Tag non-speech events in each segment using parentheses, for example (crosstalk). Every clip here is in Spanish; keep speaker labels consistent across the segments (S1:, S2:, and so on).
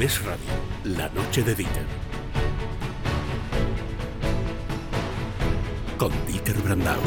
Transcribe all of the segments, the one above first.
S1: Es Radio, la noche de Dieter. Con Dieter Brandau.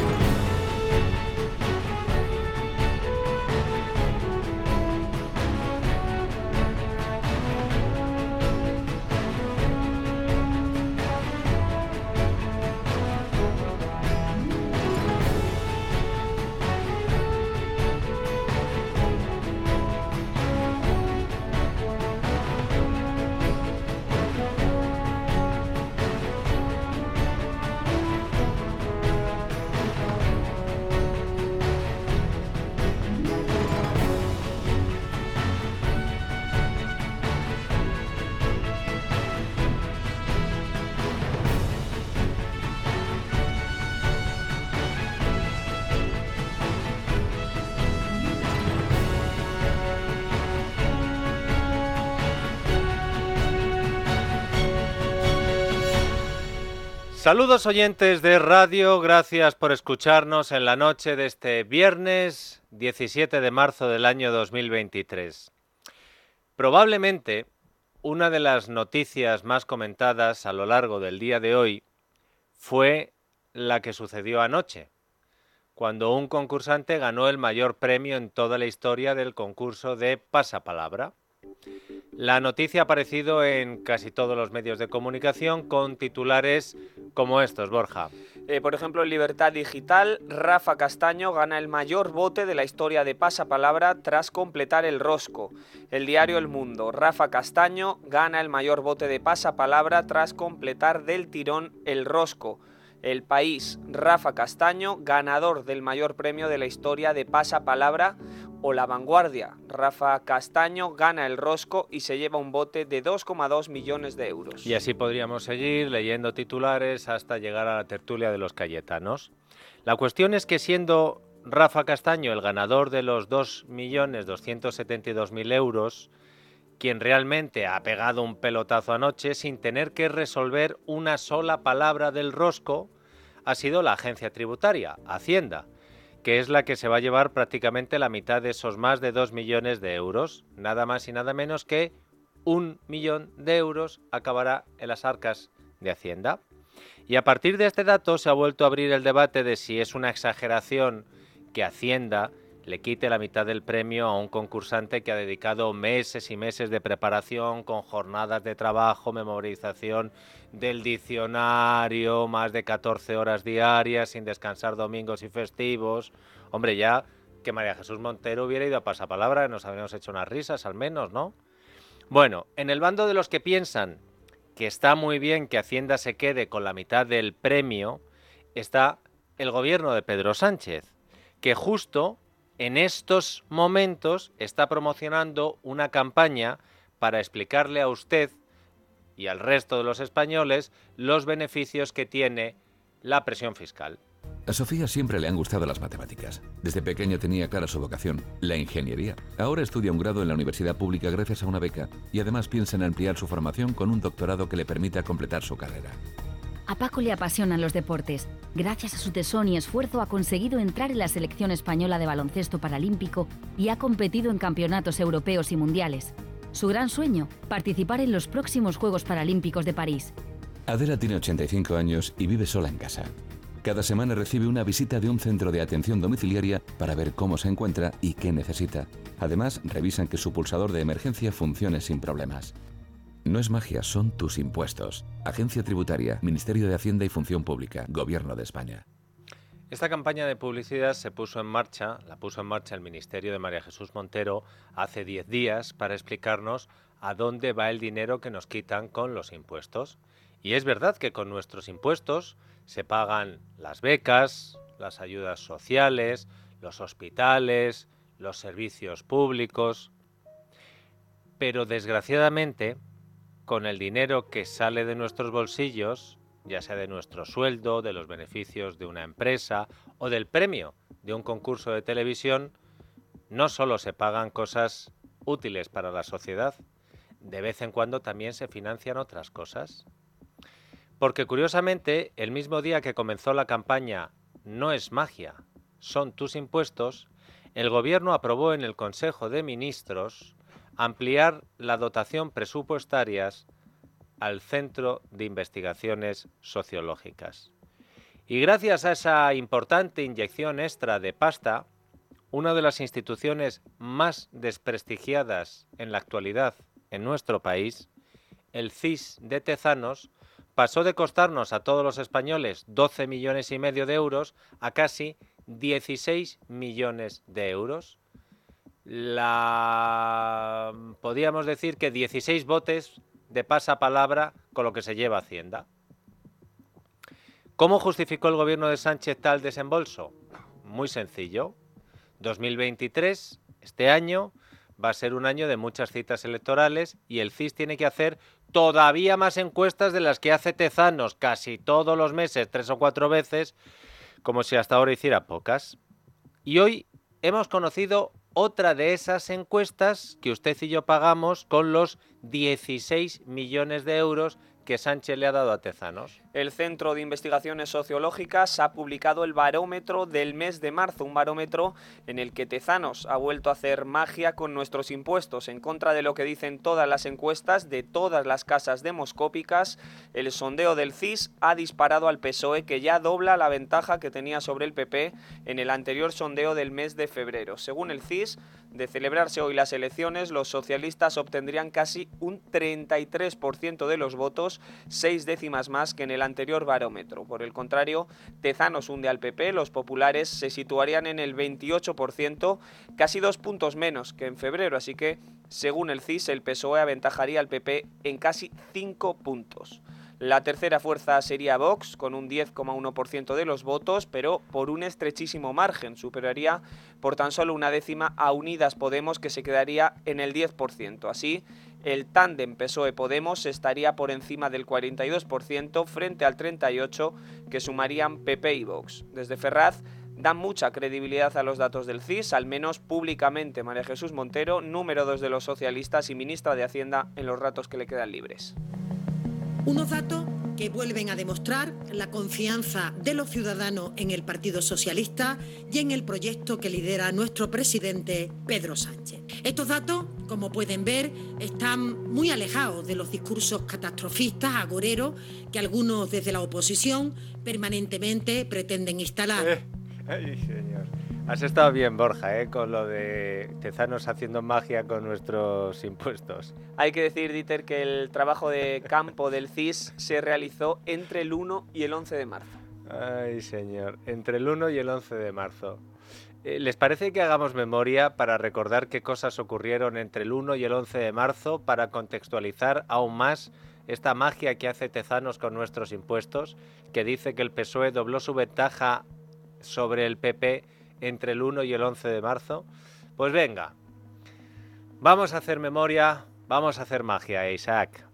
S2: Saludos oyentes de radio, gracias por escucharnos en la noche de este viernes 17 de marzo del año 2023. Probablemente una de las noticias más comentadas a lo largo del día de hoy fue la que sucedió anoche, cuando un concursante ganó el mayor premio en toda la historia del concurso de pasapalabra. La noticia ha aparecido en casi todos los medios de comunicación con titulares como estos, Borja.
S3: Eh, por ejemplo, en Libertad Digital, Rafa Castaño gana el mayor bote de la historia de pasapalabra tras completar el rosco. El diario El Mundo, Rafa Castaño gana el mayor bote de pasapalabra tras completar del tirón el rosco. El país, Rafa Castaño, ganador del mayor premio de la historia de pasapalabra, o La Vanguardia. Rafa Castaño gana el rosco y se lleva un bote de 2,2 millones de euros.
S2: Y así podríamos seguir leyendo titulares hasta llegar a la tertulia de los Cayetanos. La cuestión es que siendo Rafa Castaño el ganador de los 2.272.000 euros, quien realmente ha pegado un pelotazo anoche sin tener que resolver una sola palabra del rosco, ha sido la agencia tributaria, Hacienda que es la que se va a llevar prácticamente la mitad de esos más de 2 millones de euros. Nada más y nada menos que un millón de euros acabará en las arcas de Hacienda. Y a partir de este dato se ha vuelto a abrir el debate de si es una exageración que Hacienda le quite la mitad del premio a un concursante que ha dedicado meses y meses de preparación con jornadas de trabajo, memorización del diccionario, más de 14 horas diarias, sin descansar domingos y festivos. Hombre, ya que María Jesús Montero hubiera ido a pasapalabra, nos habríamos hecho unas risas al menos, ¿no? Bueno, en el bando de los que piensan que está muy bien que Hacienda se quede con la mitad del premio, está el gobierno de Pedro Sánchez, que justo en estos momentos está promocionando una campaña para explicarle a usted y al resto de los españoles los beneficios que tiene la presión fiscal.
S4: A Sofía siempre le han gustado las matemáticas. Desde pequeña tenía clara su vocación, la ingeniería. Ahora estudia un grado en la universidad pública gracias a una beca y además piensa en ampliar su formación con un doctorado que le permita completar su carrera.
S5: A Paco le apasionan los deportes. Gracias a su tesón y esfuerzo ha conseguido entrar en la selección española de baloncesto paralímpico y ha competido en campeonatos europeos y mundiales. Su gran sueño, participar en los próximos Juegos Paralímpicos de París.
S4: Adela tiene 85 años y vive sola en casa. Cada semana recibe una visita de un centro de atención domiciliaria para ver cómo se encuentra y qué necesita. Además, revisan que su pulsador de emergencia funcione sin problemas. No es magia, son tus impuestos. Agencia Tributaria, Ministerio de Hacienda y Función Pública, Gobierno de España.
S2: Esta campaña de publicidad se puso en marcha, la puso en marcha el Ministerio de María Jesús Montero hace 10 días para explicarnos a dónde va el dinero que nos quitan con los impuestos. Y es verdad que con nuestros impuestos se pagan las becas, las ayudas sociales, los hospitales, los servicios públicos. Pero desgraciadamente, con el dinero que sale de nuestros bolsillos, ya sea de nuestro sueldo, de los beneficios de una empresa o del premio de un concurso de televisión, no solo se pagan cosas útiles para la sociedad, de vez en cuando también se financian otras cosas. Porque curiosamente, el mismo día que comenzó la campaña No es magia, son tus impuestos, el Gobierno aprobó en el Consejo de Ministros ampliar la dotación presupuestarias al Centro de Investigaciones Sociológicas. Y gracias a esa importante inyección extra de pasta, una de las instituciones más desprestigiadas en la actualidad en nuestro país, el CIS de Tezanos, pasó de costarnos a todos los españoles 12 millones y medio de euros a casi 16 millones de euros. La podríamos decir que 16 botes de pasapalabra con lo que se lleva Hacienda. ¿Cómo justificó el gobierno de Sánchez tal desembolso? Muy sencillo. 2023, este año, va a ser un año de muchas citas electorales y el CIS tiene que hacer todavía más encuestas de las que hace Tezanos casi todos los meses, tres o cuatro veces, como si hasta ahora hiciera pocas. Y hoy hemos conocido otra de esas encuestas que usted y yo pagamos con los 16 millones de euros que Sánchez le ha dado a Tezanos.
S3: El Centro de Investigaciones Sociológicas ha publicado el barómetro del mes de marzo, un barómetro en el que Tezanos ha vuelto a hacer magia con nuestros impuestos, en contra de lo que dicen todas las encuestas de todas las casas demoscópicas. El sondeo del CIS ha disparado al PSOE, que ya dobla la ventaja que tenía sobre el PP en el anterior sondeo del mes de febrero. Según el CIS, de celebrarse hoy las elecciones, los socialistas obtendrían casi un 33% de los votos, seis décimas más que en el anterior barómetro. Por el contrario, Tezanos hunde al PP, los populares se situarían en el 28%, casi dos puntos menos que en febrero, así que, según el CIS, el PSOE aventajaría al PP en casi cinco puntos. La tercera fuerza sería Vox, con un 10,1% de los votos, pero por un estrechísimo margen. Superaría por tan solo una décima a Unidas Podemos, que se quedaría en el 10%. Así, el tándem PSOE-Podemos estaría por encima del 42% frente al 38% que sumarían PP y Vox. Desde Ferraz dan mucha credibilidad a los datos del CIS, al menos públicamente María Jesús Montero, número 2 de los socialistas y ministra de Hacienda en los ratos que le quedan libres.
S6: Unos datos que vuelven a demostrar la confianza de los ciudadanos en el Partido Socialista y en el proyecto que lidera nuestro presidente Pedro Sánchez. Estos datos, como pueden ver, están muy alejados de los discursos catastrofistas, agoreros, que algunos desde la oposición permanentemente pretenden instalar.
S2: Eh, ay, señor. Has estado bien, Borja, ¿eh? con lo de Tezanos haciendo magia con nuestros impuestos.
S3: Hay que decir, Dieter, que el trabajo de campo del CIS se realizó entre el 1 y el 11 de marzo.
S2: Ay, señor, entre el 1 y el 11 de marzo. Eh, ¿Les parece que hagamos memoria para recordar qué cosas ocurrieron entre el 1 y el 11 de marzo para contextualizar aún más esta magia que hace Tezanos con nuestros impuestos, que dice que el PSOE dobló su ventaja sobre el PP entre el 1 y el 11 de marzo? Pues venga, vamos a hacer memoria, vamos a hacer magia, Isaac.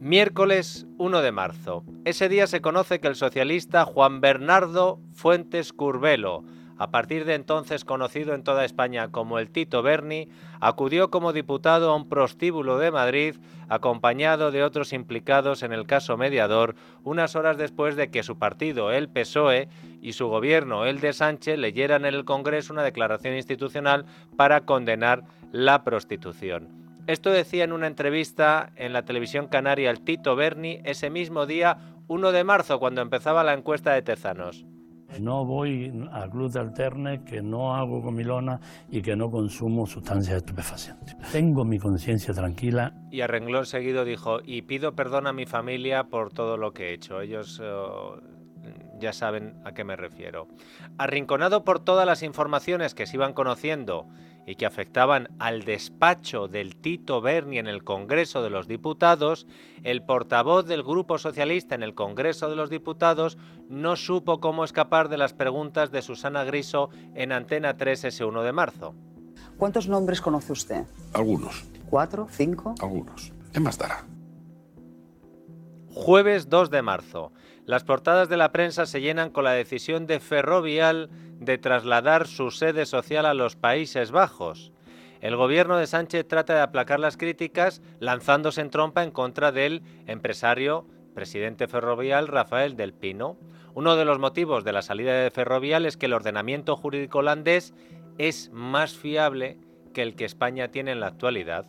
S2: Miércoles 1 de marzo. Ese día se conoce que el socialista Juan Bernardo Fuentes Curbelo, a partir de entonces conocido en toda España como el Tito Berni, acudió como diputado a un prostíbulo de Madrid, acompañado de otros implicados en el caso mediador, unas horas después de que su partido, el PSOE, y su gobierno, el de Sánchez, leyeran en el Congreso una declaración institucional para condenar la prostitución. Esto decía en una entrevista en la televisión canaria el Tito Berni ese mismo día 1 de marzo, cuando empezaba la encuesta de Tezanos.
S7: No voy a club de alterne, que no hago comilona y que no consumo sustancias estupefacientes. Tengo mi conciencia tranquila.
S2: Y a renglón seguido dijo, y pido perdón a mi familia por todo lo que he hecho. Ellos eh, ya saben a qué me refiero. Arrinconado por todas las informaciones que se iban conociendo y que afectaban al despacho del Tito Berni en el Congreso de los Diputados, el portavoz del Grupo Socialista en el Congreso de los Diputados no supo cómo escapar de las preguntas de Susana Griso en Antena 3 ese 1 de marzo.
S8: ¿Cuántos nombres conoce usted?
S9: Algunos.
S8: ¿Cuatro? ¿Cinco?
S9: Algunos. ¿Qué más dará?
S2: Jueves 2 de marzo. Las portadas de la prensa se llenan con la decisión de Ferrovial de trasladar su sede social a los Países Bajos. El gobierno de Sánchez trata de aplacar las críticas lanzándose en trompa en contra del empresario presidente ferrovial Rafael del Pino. Uno de los motivos de la salida de Ferrovial es que el ordenamiento jurídico holandés es más fiable que el que España tiene en la actualidad.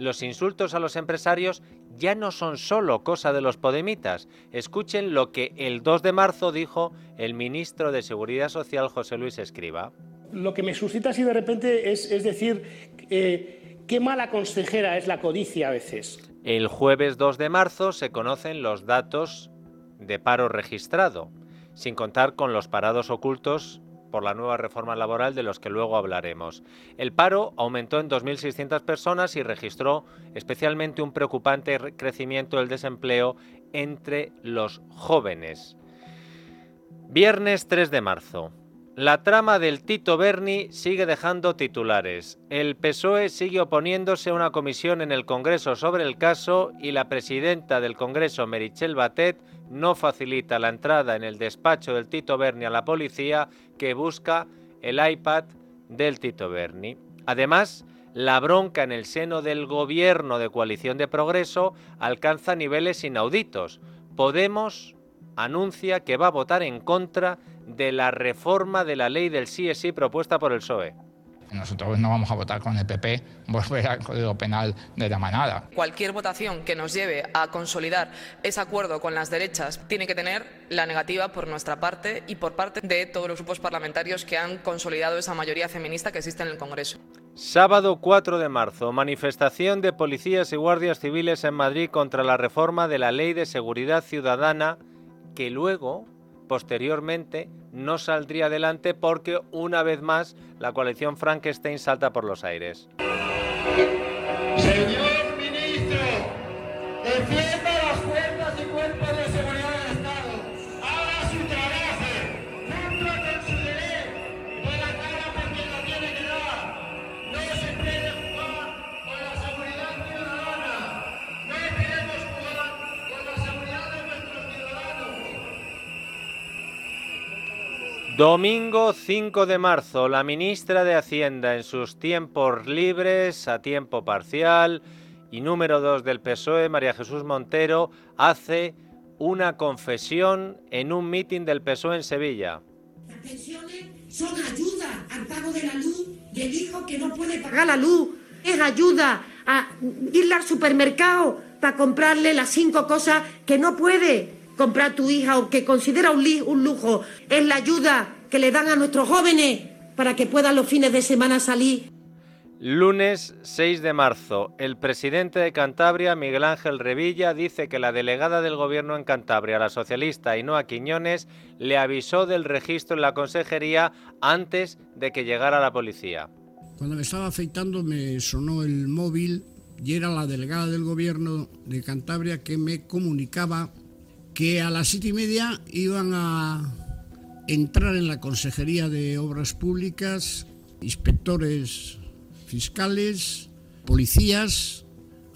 S2: Los insultos a los empresarios ya no son solo cosa de los podemitas. Escuchen lo que el 2 de marzo dijo el ministro de Seguridad Social José Luis Escriba.
S10: Lo que me suscita así de repente es, es decir, eh, qué mala consejera es la codicia a veces.
S2: El jueves 2 de marzo se conocen los datos de paro registrado, sin contar con los parados ocultos por la nueva reforma laboral de los que luego hablaremos. El paro aumentó en 2.600 personas y registró especialmente un preocupante crecimiento del desempleo entre los jóvenes. Viernes 3 de marzo. La trama del Tito Berni sigue dejando titulares. El PSOE sigue oponiéndose a una comisión en el Congreso sobre el caso y la presidenta del Congreso, Merichel Batet, no facilita la entrada en el despacho del Tito Berni a la policía que busca el iPad del Tito Berni. Además, la bronca en el seno del gobierno de coalición de progreso alcanza niveles inauditos. Podemos anuncia que va a votar en contra de la reforma de la ley del sí sí propuesta por el PSOE.
S11: Nosotros no vamos a votar con el PP volver al Código Penal de la manada.
S12: Cualquier votación que nos lleve a consolidar ese acuerdo con las derechas tiene que tener la negativa por nuestra parte y por parte de todos los grupos parlamentarios que han consolidado esa mayoría feminista que existe en el Congreso.
S2: Sábado 4 de marzo, manifestación de policías y guardias civiles en Madrid contra la reforma de la Ley de Seguridad Ciudadana que luego posteriormente no saldría adelante porque una vez más la coalición Frankenstein salta por los aires. Domingo 5 de marzo, la ministra de Hacienda en sus tiempos libres, a tiempo parcial, y número 2 del PSOE, María Jesús Montero, hace una confesión en un mitin del PSOE en Sevilla.
S6: Las pensiones son ayuda al pago de la luz del hijo que no puede pagar la luz. Es ayuda a irle al supermercado para comprarle las cinco cosas que no puede comprar tu hija o que considera un, lujo. Es la ayuda que le dan a nuestros jóvenes para que puedan los fines de semana salir.
S2: Lunes 6 de marzo, el presidente de Cantabria, Miguel Ángel Revilla, dice que la delegada del gobierno en Cantabria, la socialista Ainhoa Quiñones, le avisó del registro en la consejería antes de que llegara la policía.
S13: Cuando me estaba afeitando me sonó el móvil y era la delegada del gobierno de Cantabria que me comunicaba que a las siete y media iban a entrar en la Consejería de Obras Públicas inspectores fiscales, policías,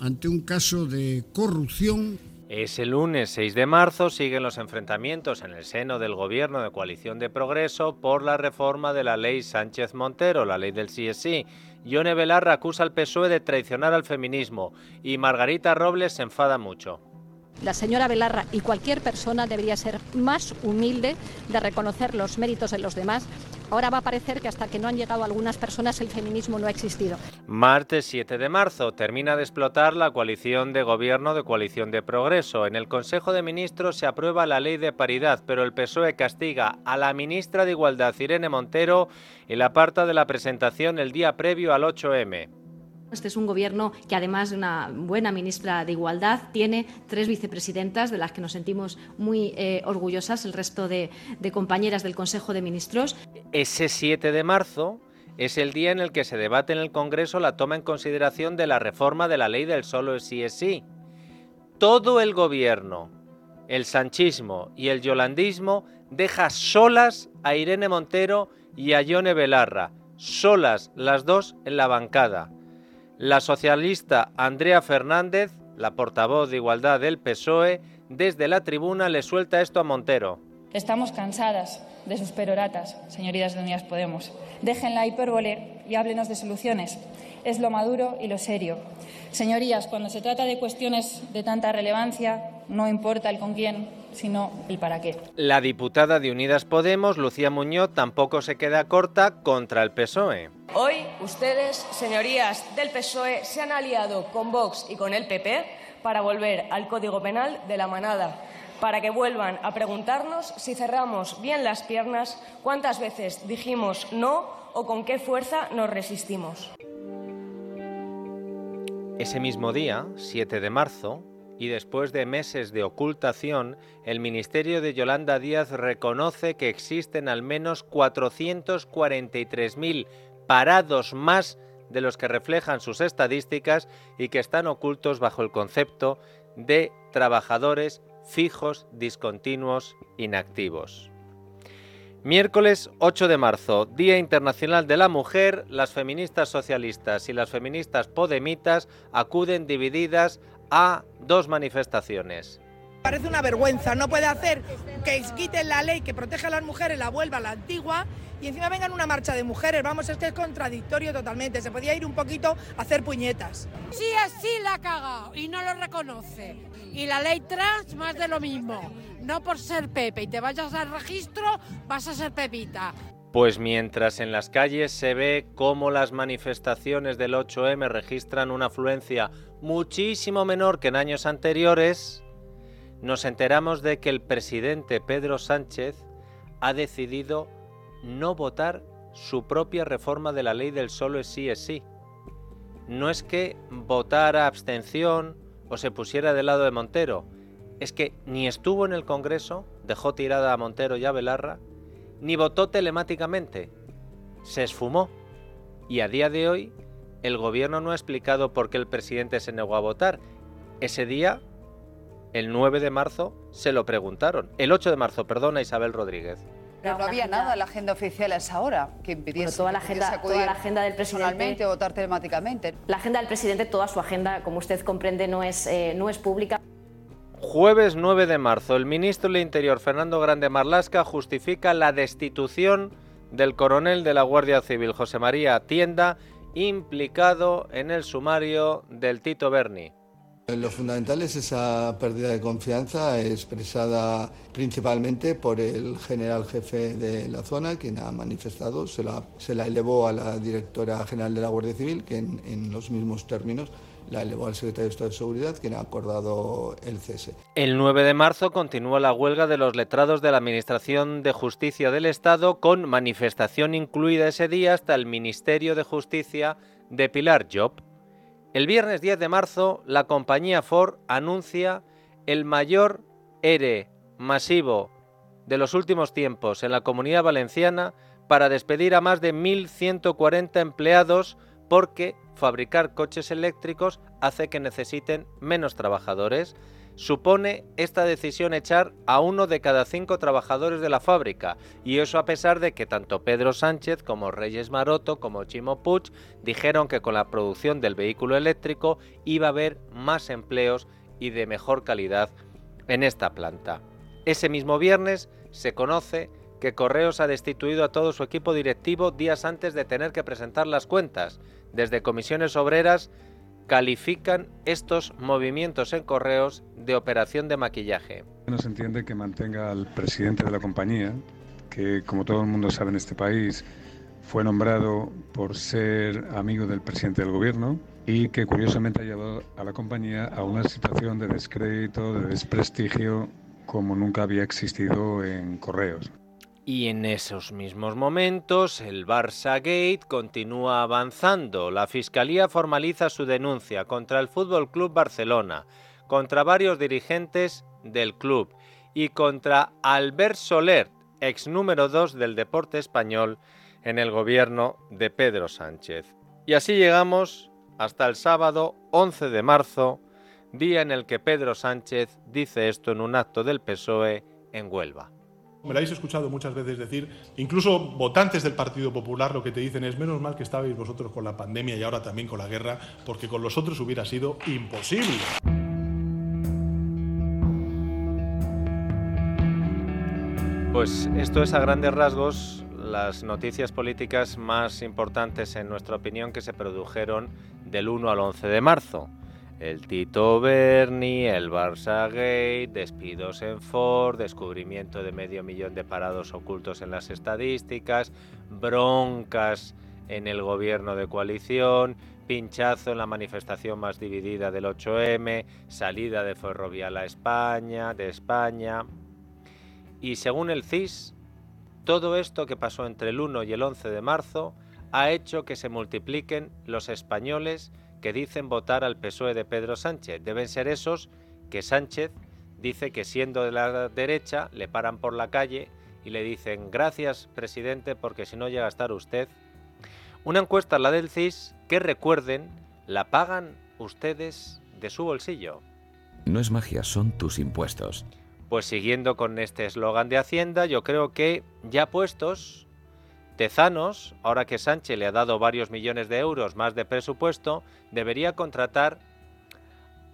S13: ante un caso de corrupción
S2: Ese lunes 6 de marzo siguen los enfrentamientos en el seno del gobierno de coalición de progreso por la reforma de la ley Sánchez Montero, la ley del CSI. Yone Belarra acusa al PSOE de traicionar al feminismo y Margarita Robles se enfada mucho.
S14: La señora Belarra y cualquier persona debería ser más humilde de reconocer los méritos de los demás. Ahora va a parecer que hasta que no han llegado algunas personas el feminismo no ha existido.
S2: Martes 7 de marzo termina de explotar la coalición de gobierno de coalición de progreso. En el Consejo de Ministros se aprueba la ley de paridad, pero el PSOE castiga a la ministra de Igualdad, Irene Montero, y la aparta de la presentación el día previo al 8M.
S15: Este es un gobierno que, además de una buena ministra de Igualdad, tiene tres vicepresidentas de las que nos sentimos muy eh, orgullosas, el resto de, de compañeras del Consejo de Ministros.
S2: Ese 7 de marzo es el día en el que se debate en el Congreso la toma en consideración de la reforma de la ley del solo sí es sí. Todo el gobierno, el sanchismo y el yolandismo deja solas a Irene Montero y a Yone Belarra, solas las dos en la bancada. La socialista Andrea Fernández, la portavoz de Igualdad del PSOE, desde la tribuna le suelta esto a Montero.
S16: Estamos cansadas de sus peroratas, señorías de Unidas Podemos. Dejen la hipérbole y háblenos de soluciones. Es lo maduro y lo serio. Señorías, cuando se trata de cuestiones de tanta relevancia, no importa el con quién, sino el para qué.
S2: La diputada de Unidas Podemos, Lucía Muñoz, tampoco se queda corta contra el PSOE.
S17: Hoy ustedes, señorías del PSOE, se han aliado con Vox y con el PP para volver al Código Penal de la manada para que vuelvan a preguntarnos si cerramos bien las piernas, cuántas veces dijimos no o con qué fuerza nos resistimos.
S2: Ese mismo día, 7 de marzo, y después de meses de ocultación, el Ministerio de Yolanda Díaz reconoce que existen al menos 443.000 parados más de los que reflejan sus estadísticas y que están ocultos bajo el concepto de trabajadores fijos, discontinuos, inactivos. Miércoles 8 de marzo, Día Internacional de la Mujer, las feministas socialistas y las feministas podemitas acuden divididas a dos manifestaciones.
S18: Parece una vergüenza, no puede hacer que quiten la ley que protege a las mujeres, la vuelva a la antigua y encima vengan una marcha de mujeres. Vamos, es que es contradictorio totalmente. Se podía ir un poquito a hacer puñetas.
S19: Sí, así la ha cagado y no lo reconoce. Y la ley trans, más de lo mismo. No por ser Pepe y te vayas al registro, vas a ser Pepita.
S2: Pues mientras en las calles se ve cómo las manifestaciones del 8M registran una afluencia muchísimo menor que en años anteriores, nos enteramos de que el presidente Pedro Sánchez ha decidido no votar su propia reforma de la ley del solo es sí es sí. No es que votara abstención o se pusiera del lado de Montero, es que ni estuvo en el Congreso, dejó tirada a Montero y a Belarra, ni votó telemáticamente. Se esfumó. Y a día de hoy, el gobierno no ha explicado por qué el presidente se negó a votar. Ese día el 9 de marzo se lo preguntaron. El 8 de marzo, perdona Isabel Rodríguez.
S8: Pero no había nada en la agenda oficial a esa hora que impidiese
S15: toda la agenda,
S8: que
S15: toda la agenda del presidente
S8: personalmente o votar telemáticamente.
S15: La agenda del presidente, toda su agenda, como usted comprende, no es, eh, no es pública.
S2: Jueves 9 de marzo, el ministro del Interior, Fernando Grande Marlasca, justifica la destitución del coronel de la Guardia Civil, José María Tienda, implicado en el sumario del Tito Berni.
S20: Lo fundamental es esa pérdida de confianza expresada principalmente por el general jefe de la zona, quien ha manifestado, se la, elevó a la directora general de la Guardia Civil, que en, en los mismos términos la elevó al secretario de Estado de Seguridad, quien ha acordado el cese.
S2: El 9 de marzo continúa la huelga de los letrados de la Administración de Justicia del Estado, con manifestación incluida ese día hasta el Ministerio de Justicia de Pilar Job. El viernes 10 de marzo, la compañía Ford anuncia el mayor ERE masivo de los últimos tiempos en la comunidad valenciana para despedir a más de 1.140 empleados porque fabricar coches eléctricos hace que necesiten menos trabajadores. Supone esta decisión echar a uno de cada cinco trabajadores de la fábrica, y eso a pesar de que tanto Pedro Sánchez como Reyes Maroto como Chimo Puig dijeron que con la producción del vehículo eléctrico iba a haber más empleos y de mejor calidad en esta planta. Ese mismo viernes se conoce que Correos ha destituido a todo su equipo directivo días antes de tener que presentar las cuentas. Desde comisiones obreras califican estos movimientos en Correos de operación de maquillaje.
S21: No se entiende que mantenga al presidente de la compañía, que como todo el mundo sabe en este país, fue nombrado por ser amigo del presidente del gobierno y que curiosamente ha llevado a la compañía a una situación de descrédito, de desprestigio como nunca había existido en Correos.
S2: Y en esos mismos momentos, el Barça Gate continúa avanzando. La Fiscalía formaliza su denuncia contra el Fútbol Club Barcelona, contra varios dirigentes del club y contra Albert Soler, ex número 2 del deporte español en el gobierno de Pedro Sánchez. Y así llegamos hasta el sábado 11 de marzo, día en el que Pedro Sánchez dice esto en un acto del PSOE en Huelva.
S22: Me lo habéis escuchado muchas veces decir, incluso votantes del Partido Popular lo que te dicen es menos mal que estabais vosotros con la pandemia y ahora también con la guerra, porque con los otros hubiera sido imposible.
S2: Pues esto es a grandes rasgos las noticias políticas más importantes en nuestra opinión que se produjeron del 1 al 11 de marzo. El Tito Berni, el Barça Gate, despidos en Ford, descubrimiento de medio millón de parados ocultos en las estadísticas, broncas en el gobierno de coalición, pinchazo en la manifestación más dividida del 8M, salida de Ferrovial a España, de España. Y según el CIS, todo esto que pasó entre el 1 y el 11 de marzo ha hecho que se multipliquen los españoles que dicen votar al PSOE de Pedro Sánchez. Deben ser esos que Sánchez dice que siendo de la derecha le paran por la calle y le dicen gracias presidente porque si no llega a estar usted. Una encuesta, la del CIS, que recuerden, la pagan ustedes de su bolsillo.
S4: No es magia, son tus impuestos.
S2: Pues siguiendo con este eslogan de Hacienda, yo creo que ya puestos, Tezanos, ahora que Sánchez le ha dado varios millones de euros más de presupuesto, debería contratar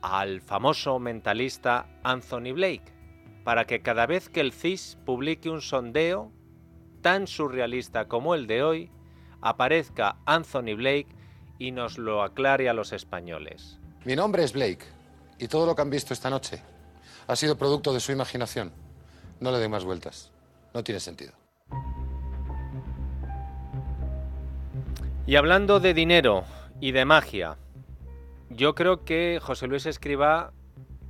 S2: al famoso mentalista Anthony Blake, para que cada vez que el CIS publique un sondeo tan surrealista como el de hoy, aparezca Anthony Blake y nos lo aclare a los españoles.
S23: Mi nombre es Blake y todo lo que han visto esta noche ha sido producto de su imaginación. No le dé más vueltas. No tiene sentido.
S2: Y hablando de dinero y de magia, yo creo que José Luis Escriba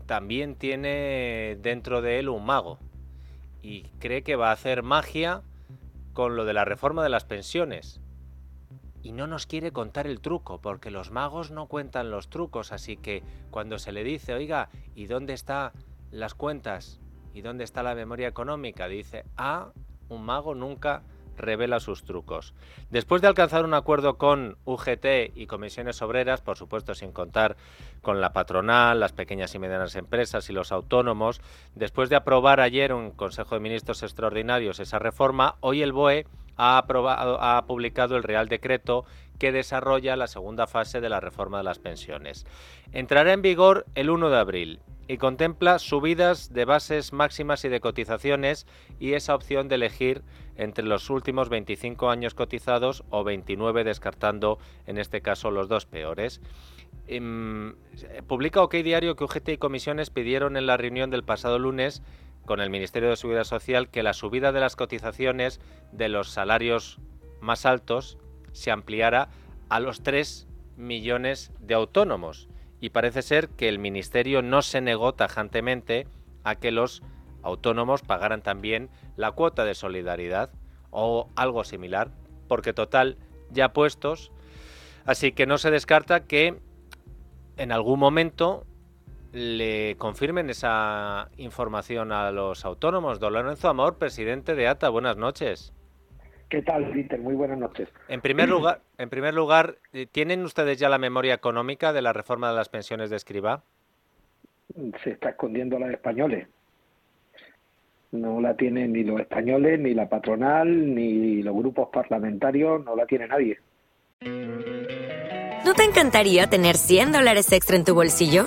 S2: también tiene dentro de él un mago y cree que va a hacer magia con lo de la reforma de las pensiones. Y no nos quiere contar el truco, porque los magos no cuentan los trucos, así que cuando se le dice, oiga, ¿y dónde están las cuentas? ¿Y dónde está la memoria económica? Dice, ah, un mago nunca revela sus trucos. Después de alcanzar un acuerdo con UGT y comisiones obreras, por supuesto sin contar con la patronal, las pequeñas y medianas empresas y los autónomos, después de aprobar ayer un Consejo de Ministros extraordinarios esa reforma, hoy el BOE ha, ha publicado el Real Decreto que desarrolla la segunda fase de la reforma de las pensiones. Entrará en vigor el 1 de abril y contempla subidas de bases máximas y de cotizaciones y esa opción de elegir entre los últimos 25 años cotizados o 29 descartando en este caso los dos peores. Em, publica OK Diario que UGT y comisiones pidieron en la reunión del pasado lunes con el Ministerio de Seguridad Social que la subida de las cotizaciones de los salarios más altos se ampliara a los 3 millones de autónomos y parece ser que el Ministerio no se negó tajantemente a que los autónomos pagaran también la cuota de solidaridad o algo similar, porque total, ya puestos, así que no se descarta que en algún momento le confirmen esa información a los autónomos. Don Lorenzo Amor, presidente de ATA, buenas noches.
S24: ¿Qué tal, Peter? Muy buenas noches.
S2: En primer lugar, en primer lugar, eh, ¿tienen ustedes ya la memoria económica de la reforma de las pensiones de escriba?
S24: Se está escondiendo a los españoles. No la tienen ni los españoles, ni la patronal, ni los grupos parlamentarios, no la tiene nadie.
S25: ¿No te encantaría tener 100 dólares extra en tu bolsillo?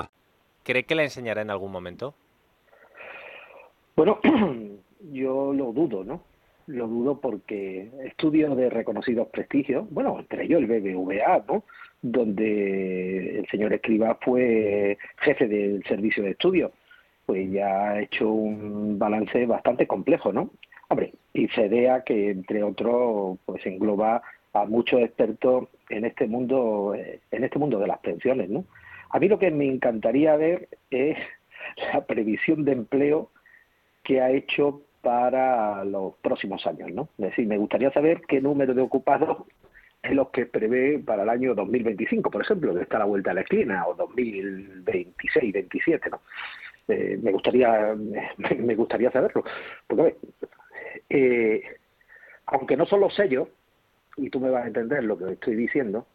S2: ¿Cree que le enseñará en algún momento?
S24: Bueno, (clears throat) yo lo dudo, ¿no? Lo dudo porque estudios de reconocidos prestigios, bueno, entre ellos el BBVA, ¿no? Donde el señor Escriba fue jefe del servicio de estudios, pues ya ha hecho un balance bastante complejo, ¿no? Hombre, y CEDEA, que entre otros, pues engloba a muchos expertos en este mundo, en este mundo de las pensiones, ¿no? A mí lo que me encantaría ver es la previsión de empleo que ha hecho para los próximos años, ¿no? Es decir, me gustaría saber qué número de ocupados es los que prevé para el año 2025, por ejemplo, que está a la vuelta de la esquina, o 2026, 27, ¿no? Eh, me gustaría (laughs) me gustaría saberlo, porque eh, aunque no son los sellos, y tú me vas a entender lo que estoy diciendo,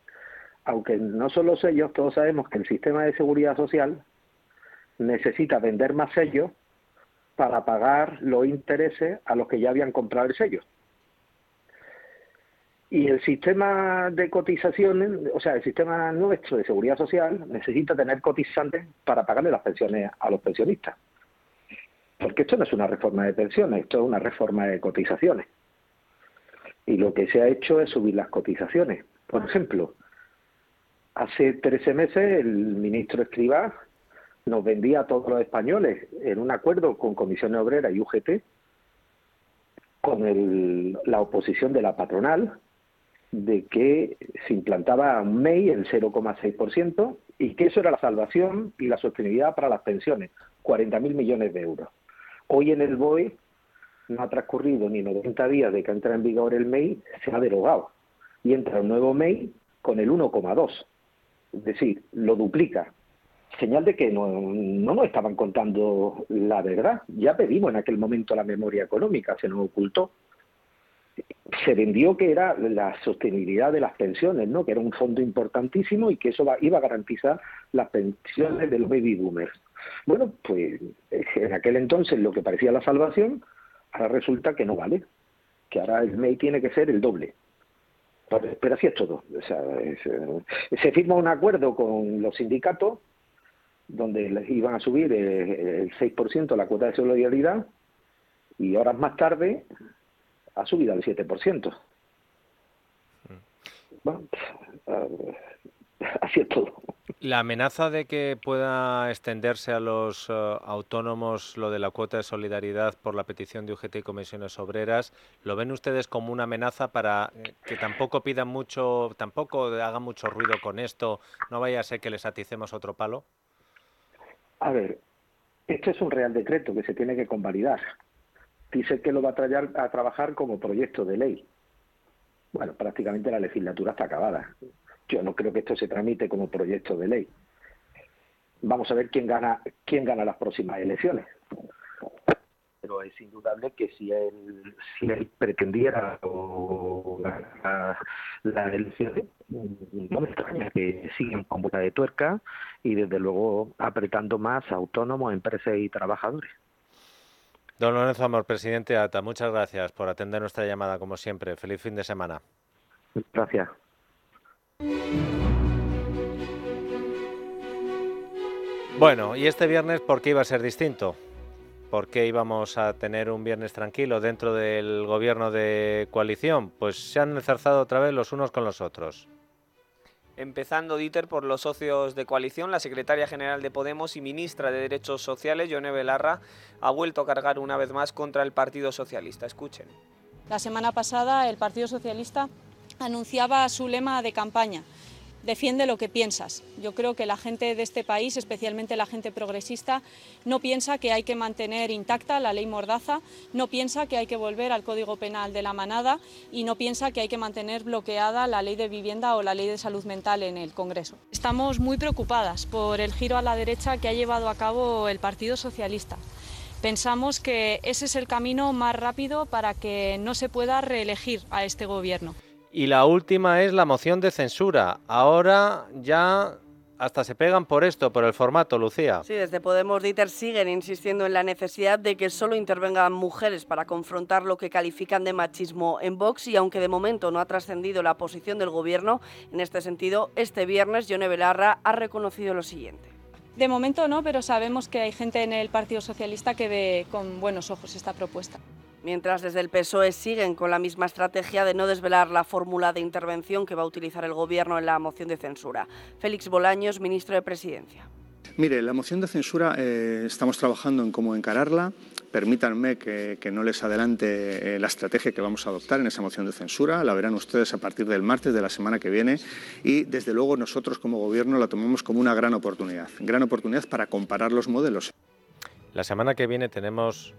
S24: aunque no son los sellos, todos sabemos que el sistema de seguridad social necesita vender más sellos para pagar los intereses a los que ya habían comprado el sello. Y el sistema de cotizaciones, o sea, el sistema nuestro de seguridad social necesita tener cotizantes para pagarle las pensiones a los pensionistas. Porque esto no es una reforma de pensiones, esto es una reforma de cotizaciones. Y lo que se ha hecho es subir las cotizaciones. Por ejemplo, Hace 13 meses el ministro Escribá nos vendía a todos los españoles en un acuerdo con Comisiones Obreras y UGT, con la oposición de la patronal, de que se implantaba un MEI el 0,6% y que eso era la salvación y la sostenibilidad para las pensiones, 40.000 millones de euros. Hoy en el BOE no ha transcurrido ni 90 días de que entra en vigor el MEI, se ha derogado y entra un nuevo MEI con el 1,2 es decir, lo duplica. Señal de que no, no nos estaban contando la verdad. Ya pedimos en aquel momento la memoria económica, se nos ocultó. Se vendió que era la sostenibilidad de las pensiones, ¿no? que era un fondo importantísimo y que eso iba a garantizar las pensiones de los baby boomers. Bueno, pues en aquel entonces lo que parecía la salvación, ahora resulta que no vale, que ahora el MEI tiene que ser el doble. Pero así es todo. O sea, eh, se firma un acuerdo con los sindicatos donde iban a subir eh, el 6% la cuota de solidaridad y horas más tarde ha subido al 7%. Bueno, eh, (laughs) así es todo.
S2: La amenaza de que pueda extenderse a los eh, autónomos lo de la cuota de solidaridad por la petición de UGT y comisiones obreras, ¿lo ven ustedes como una amenaza para eh, que tampoco pidan mucho, tampoco hagan mucho ruido con esto, no vaya a ser que les aticemos otro palo?
S24: A ver, esto es un real decreto que se tiene que convalidar. Dice que lo va a, traer a trabajar como proyecto de ley. Bueno, prácticamente la legislatura está acabada. Yo no creo que esto se tramite como proyecto de ley. Vamos a ver quién gana, quién gana las próximas elecciones. Pero es indudable que si él, si él pretendiera o ganar las elecciones, no me extraña que sigan con boca de tuerca y desde luego apretando más a autónomos, empresas y trabajadores.
S2: Don Lorenzo Amor, presidente ATA, muchas gracias por atender nuestra llamada como siempre. Feliz fin de semana.
S24: Gracias.
S2: Bueno, ¿y este viernes por qué iba a ser distinto? ¿Por qué íbamos a tener un viernes tranquilo dentro del gobierno de coalición? Pues se han enzarzado otra vez los unos con los otros.
S26: Empezando, Dieter, por los socios de coalición, la secretaria general de Podemos y ministra de Derechos Sociales, Yone Belarra, ha vuelto a cargar una vez más contra el Partido Socialista. Escuchen.
S27: La semana pasada el Partido Socialista anunciaba su lema de campaña.
S16: defiende lo que piensas. Yo creo que la gente de este país, especialmente la gente progresista, no piensa que hay que mantener intacta la ley Mordaza, no piensa que hay que volver al Código Penal de la manada y no piensa que hay que mantener bloqueada la ley de vivienda o la ley de salud mental en el Congreso. Estamos muy preocupadas por el giro a la derecha que ha llevado a cabo el Partido Socialista. Pensamos que ese es el camino más rápido para que no se pueda reelegir a este gobierno.
S2: Y la última es la moción de censura. Ahora ya hasta se pegan por esto, por el formato, Lucía.
S27: Sí, desde Podemos Dieter siguen insistiendo en la necesidad de que solo intervengan mujeres para confrontar lo que califican de machismo en Vox y aunque de momento no ha trascendido la posición del Gobierno, en este sentido, este viernes Yone Belarra ha reconocido lo siguiente.
S16: De momento no, pero sabemos que hay gente en el Partido Socialista que ve con buenos ojos esta propuesta.
S27: Mientras desde el PSOE siguen con la misma estrategia de no desvelar la fórmula de intervención que va a utilizar el Gobierno en la moción de censura. Félix Bolaños, ministro de Presidencia.
S28: Mire, la moción de censura eh, estamos trabajando en cómo encararla. Permítanme que, no les adelante eh, la estrategia que vamos a adoptar en esa moción de censura. La verán ustedes a partir del martes de la semana que viene y, desde luego, nosotros como Gobierno la tomamos como una gran oportunidad. Gran oportunidad para comparar los modelos.
S2: La semana que viene tenemos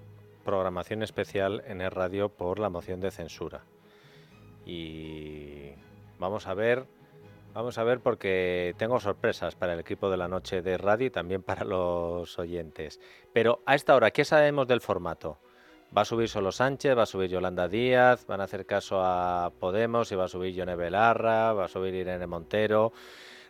S2: programación especial en el radio por la moción de censura. Y vamos a ver Vamos a ver porque tengo sorpresas para el equipo de la noche de radio y también para los oyentes. Pero a esta hora, ¿qué sabemos del formato? ¿Va a subir solo Sánchez? ¿Va a subir Yolanda Díaz? ¿Van a hacer caso a Podemos? ¿Y va a subir Yone Belarra? ¿Va a subir Irene Montero?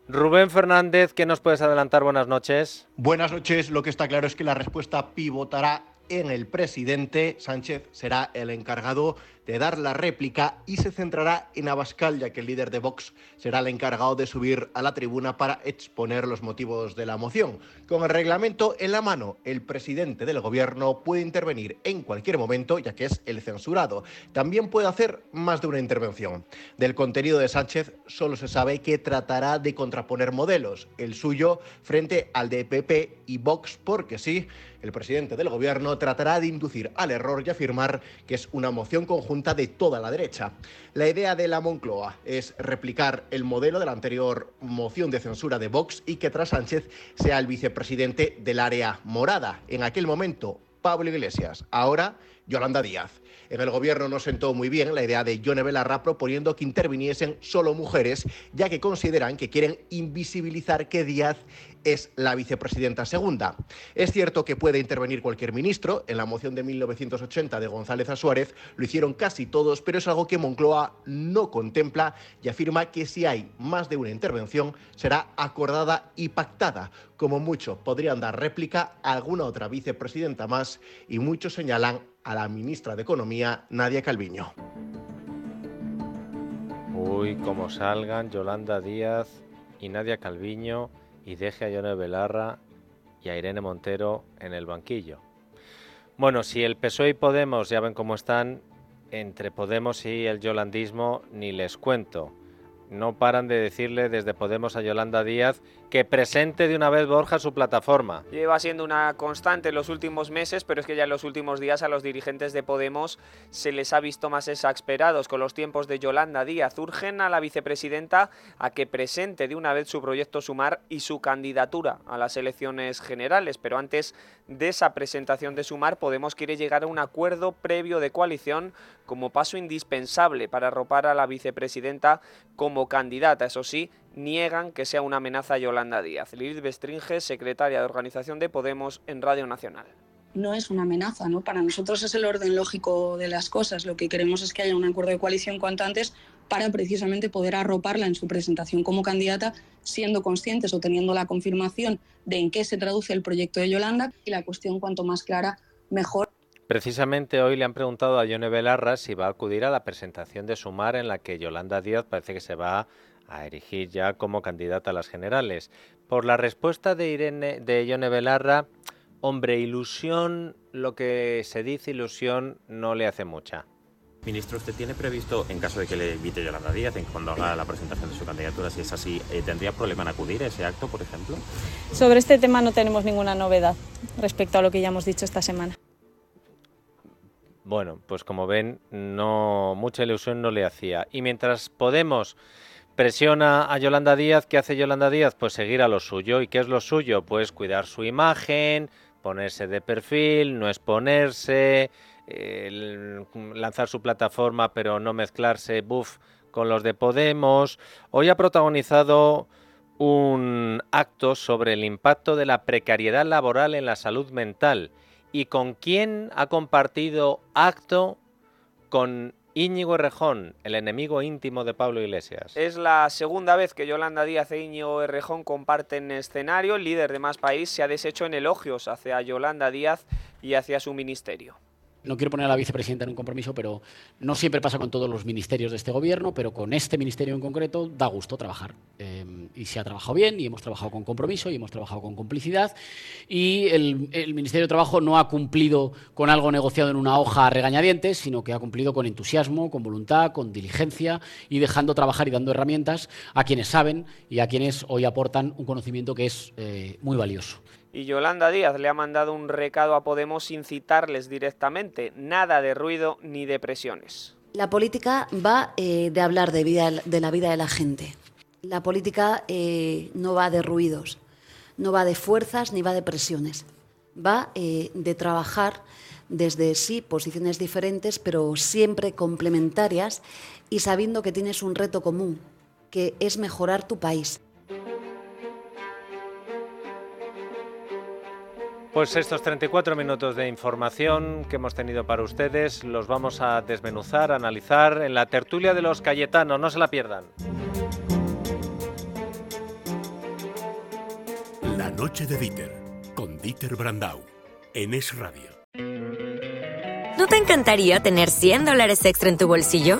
S2: Rubén Fernández, ¿qué nos puedes adelantar? Buenas noches.
S29: Buenas noches. Lo que está claro es que la respuesta pivotará en el presidente. Sánchez será el encargado de dar la réplica y se centrará en Abascal, ya que el líder de Vox será el encargado de subir a la tribuna para exponer los motivos de la moción. Con el reglamento en la mano, el presidente del gobierno puede intervenir en cualquier momento, ya que es el censurado. También puede hacer más de una intervención. Del contenido de Sánchez solo se sabe que tratará de contraponer modelos, el suyo frente al de PP y Vox, porque sí, el presidente del gobierno tratará de inducir al error y afirmar que es una moción conjunta de toda la derecha. La idea de la Moncloa es replicar el modelo de la anterior moción de censura de Vox y que tras Sánchez sea el vicepresidente del área morada. En aquel momento, Pablo Iglesias. Ahora, Yolanda Díaz. En el gobierno no sentó muy bien la idea de Yone Belarra proponiendo que interviniesen solo mujeres, ya que consideran que quieren invisibilizar que Díaz es la vicepresidenta segunda. Es cierto que puede intervenir cualquier ministro. En la moción de 1980 de González a Suárez lo hicieron casi todos, pero es algo que Moncloa no contempla y afirma que si hay más de una intervención será acordada y pactada. Como mucho podrían dar réplica a alguna otra vicepresidenta más y muchos señalan a la ministra de Economía, Nadia Calviño.
S2: Uy, como salgan Yolanda Díaz y Nadia Calviño y deje a Yone Belarra y a Irene Montero en el banquillo. Bueno, si el PSOE y Podemos ya ven cómo están, entre Podemos y el yolandismo ni les cuento. No paran de decirle desde Podemos a Yolanda Díaz que presente de una vez Borja su plataforma.
S26: Lleva siendo una constante en los últimos meses, pero es que ya en los últimos días a los dirigentes de Podemos se les ha visto más exasperados con los tiempos de Yolanda Díaz. Urgen a la vicepresidenta a que presente de una vez su proyecto Sumar y su candidatura a las elecciones generales, pero antes de esa presentación de Sumar, Podemos quiere llegar a un acuerdo previo de coalición como paso indispensable para arropar a la vicepresidenta como candidata. Eso sí, niegan que sea una amenaza a Yolanda Díaz. Lilith Bestringe, secretaria de organización de Podemos en Radio Nacional
S30: no es una amenaza, ¿no? Para nosotros es el orden lógico de las cosas. Lo que queremos es que haya un acuerdo de coalición cuanto antes para precisamente poder arroparla en su presentación como candidata, siendo conscientes o teniendo la confirmación de en qué se traduce el proyecto de Yolanda y la cuestión cuanto más clara, mejor.
S2: Precisamente hoy le han preguntado a Yone Belarra si va a acudir a la presentación de Sumar en la que Yolanda Díaz parece que se va a erigir ya como candidata a las generales. Por la respuesta de Irene de Yone Belarra, hombre, ilusión, lo que se dice ilusión no le hace mucha.
S31: Ministro, ¿usted tiene previsto, en caso de que le invite Yolanda Díaz, en cuando haga la presentación de su candidatura, si es así, eh, ¿tendría problema en acudir a ese acto, por ejemplo?
S16: Sobre este tema no tenemos ninguna novedad respecto a lo que ya hemos dicho esta semana.
S2: Bueno, pues como ven, no mucha ilusión no le hacía. Y mientras Podemos Presiona a Yolanda Díaz. ¿Qué hace Yolanda Díaz? Pues seguir a lo suyo. ¿Y qué es lo suyo? Pues cuidar su imagen, ponerse de perfil, no exponerse, lanzar su plataforma pero no mezclarse, buff, con los de Podemos. Hoy ha protagonizado un acto sobre el impacto de la precariedad laboral en la salud mental. ¿Y con quién ha compartido acto? Con Íñigo Errejón, el enemigo íntimo de Pablo Iglesias.
S26: Es la segunda vez que Yolanda Díaz e Íñigo Errejón comparten escenario. El líder de Más País se ha deshecho en elogios hacia Yolanda Díaz y hacia su ministerio
S32: no quiero poner a la vicepresidenta en un compromiso, pero no siempre pasa con todos los ministerios de este gobierno, pero con este ministerio en concreto da gusto trabajar. Eh, y se ha trabajado bien, y hemos trabajado con compromiso, y hemos trabajado con complicidad, y el, Ministerio de Trabajo no ha cumplido con algo negociado en una hoja regañadientes, sino que ha cumplido con entusiasmo, con voluntad, con diligencia, y dejando trabajar y dando herramientas a quienes saben y a quienes hoy aportan un conocimiento que es eh, muy valioso.
S26: Y Yolanda Díaz le ha mandado un recado a Podemos sin citarles directamente. Nada de ruido ni de presiones.
S33: La política va eh, de hablar de, vida, de la vida de la gente. La política eh, no va de ruidos, no va de fuerzas ni va de presiones. Va eh, de trabajar desde sí posiciones diferentes, pero siempre complementarias y sabiendo que tienes un reto común, que es mejorar tu país.
S2: Pues estos 34 minutos de información que hemos tenido para ustedes los vamos a desmenuzar, a analizar en la tertulia de los Cayetanos. No se la pierdan.
S34: La noche de Dieter, con Dieter Brandau, en Es Radio.
S25: ¿No te encantaría tener 100 dólares extra en tu bolsillo?